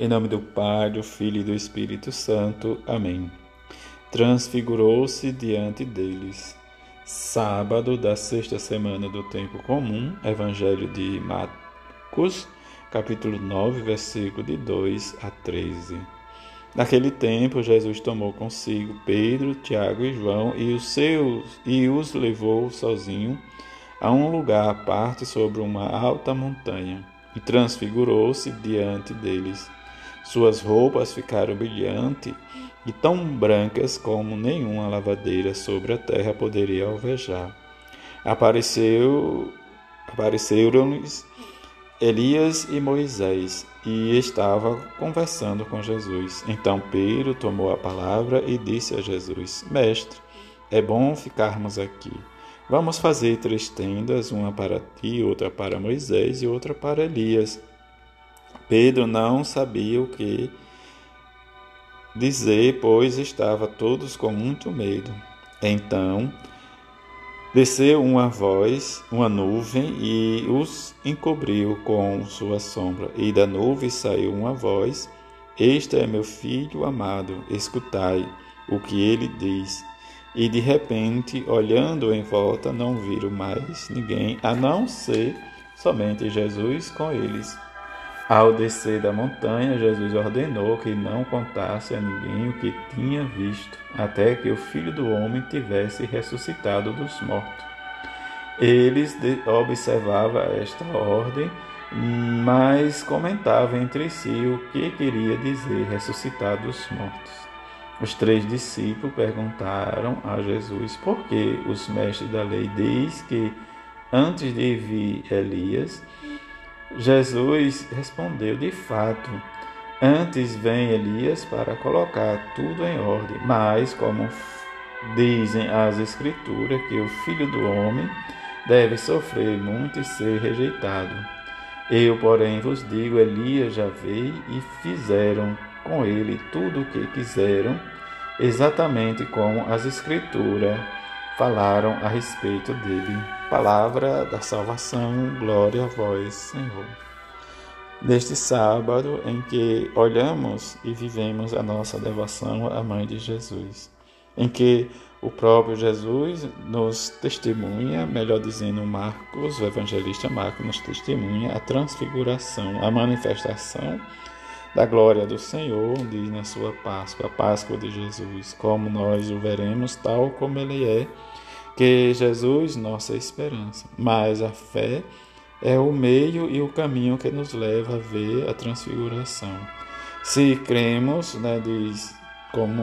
Em nome do Pai, do Filho e do Espírito Santo. Amém. Transfigurou-se diante deles. Sábado da sexta semana do tempo comum, Evangelho de Marcos, capítulo 9, versículo de 2 a 13. Naquele tempo, Jesus tomou consigo Pedro, Tiago e João e os seus e os levou sozinho a um lugar à parte sobre uma alta montanha e transfigurou-se diante deles. Suas roupas ficaram brilhantes e tão brancas como nenhuma lavadeira sobre a terra poderia alvejar. Apareceu, apareceram-lhes Elias e Moisés e estava conversando com Jesus. Então Pedro tomou a palavra e disse a Jesus: Mestre, é bom ficarmos aqui. Vamos fazer três tendas, uma para ti, outra para Moisés e outra para Elias. Pedro não sabia o que dizer, pois estava todos com muito medo. Então desceu uma voz, uma nuvem, e os encobriu com sua sombra. E da nuvem saiu uma voz: Este é meu filho amado, escutai o que ele diz. E de repente, olhando em volta, não viram mais ninguém a não ser somente Jesus com eles. Ao descer da montanha, Jesus ordenou que não contasse a ninguém o que tinha visto, até que o filho do homem tivesse ressuscitado dos mortos. Eles observavam esta ordem, mas comentavam entre si o que queria dizer ressuscitar dos mortos. Os três discípulos perguntaram a Jesus por que os mestres da lei diz que antes de vir Elias, Jesus respondeu: De fato, antes vem Elias para colocar tudo em ordem, mas, como dizem as Escrituras, que o filho do homem deve sofrer muito e ser rejeitado. Eu, porém, vos digo: Elias já veio e fizeram com ele tudo o que quiseram, exatamente como as Escrituras falaram a respeito dele. Palavra da salvação, glória a vós, Senhor. Neste sábado em que olhamos e vivemos a nossa devoção à Mãe de Jesus, em que o próprio Jesus nos testemunha, melhor dizendo, Marcos, o evangelista Marcos, nos testemunha a transfiguração, a manifestação da glória do Senhor, diz na sua Páscoa, a Páscoa de Jesus, como nós o veremos tal como ele é que Jesus nossa esperança, mas a fé é o meio e o caminho que nos leva a ver a transfiguração. Se cremos, né, diz como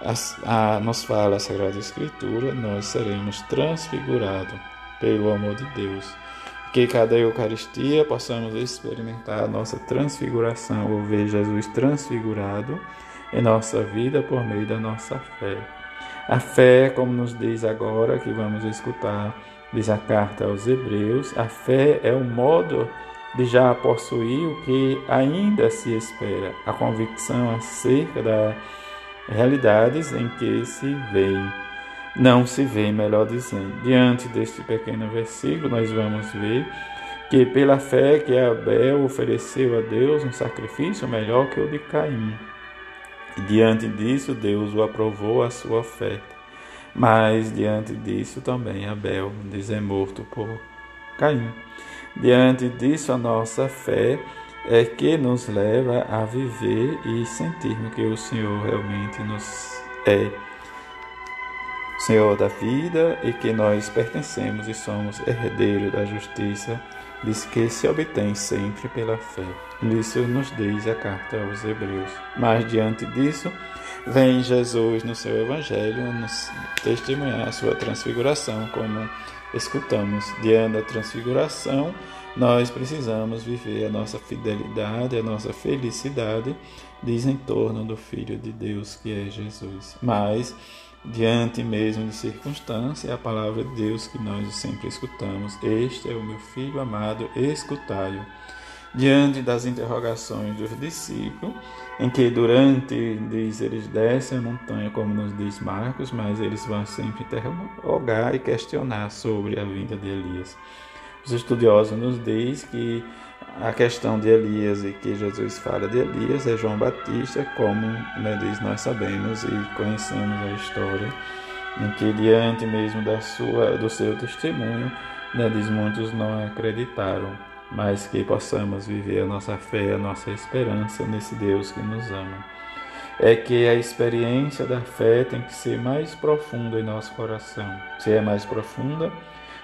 a, a, nos fala a Sagrada Escritura, nós seremos transfigurados pelo amor de Deus. Que cada Eucaristia possamos experimentar a nossa transfiguração, ou ver Jesus transfigurado em nossa vida por meio da nossa fé. A fé, como nos diz agora, que vamos escutar, diz a carta aos Hebreus, a fé é o modo de já possuir o que ainda se espera, a convicção acerca das realidades em que se veem. Não se vê, melhor dizendo. Diante deste pequeno versículo, nós vamos ver que pela fé que Abel ofereceu a Deus um sacrifício melhor que o de Caim. Diante disso, Deus o aprovou a sua oferta. Mas diante disso também Abel é morto por Caim. Diante disso, a nossa fé é que nos leva a viver e sentirmos que o Senhor realmente nos é Senhor da vida e que nós pertencemos e somos herdeiros da justiça diz que se obtém sempre pela fé. Isso nos diz a carta aos Hebreus. Mas diante disso, vem Jesus no seu Evangelho nos testemunhar a sua transfiguração, como escutamos. Diante da transfiguração, nós precisamos viver a nossa fidelidade, a nossa felicidade, diz em torno do Filho de Deus que é Jesus. Mas diante mesmo de circunstância, é a palavra de Deus que nós sempre escutamos. Este é o meu filho amado, escutai-o. Diante das interrogações dos discípulos, em que durante, diz, eles descem a montanha, como nos diz Marcos, mas eles vão sempre interrogar e questionar sobre a vinda de Elias. Os estudiosos nos diz que a questão de Elias e que Jesus fala de Elias é João Batista, como né, diz, nós sabemos e conhecemos a história, em que diante mesmo da sua, do seu testemunho, né, diz, muitos não acreditaram, mas que possamos viver a nossa fé, a nossa esperança nesse Deus que nos ama. É que a experiência da fé tem que ser mais profunda em nosso coração. Se é mais profunda,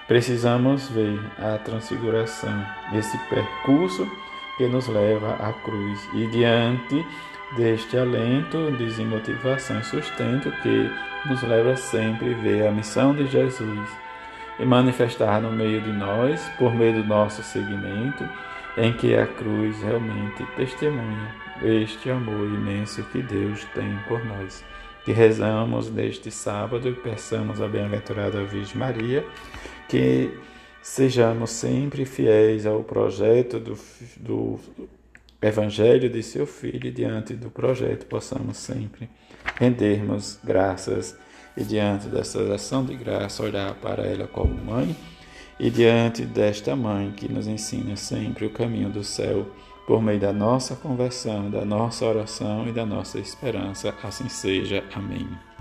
Precisamos ver a transfiguração, esse percurso que nos leva à cruz e diante deste alento, desmotivação e sustento que nos leva sempre a ver a missão de Jesus e manifestar no meio de nós, por meio do nosso seguimento, em que a cruz realmente testemunha este amor imenso que Deus tem por nós. Que rezamos neste sábado e peçamos a bem-aventurada Virgem Maria que sejamos sempre fiéis ao projeto do, do Evangelho de seu Filho e diante do projeto possamos sempre rendermos graças e diante dessa ação de graça olhar para ela como mãe e diante desta mãe que nos ensina sempre o caminho do céu por meio da nossa conversão, da nossa oração e da nossa esperança. Assim seja. Amém.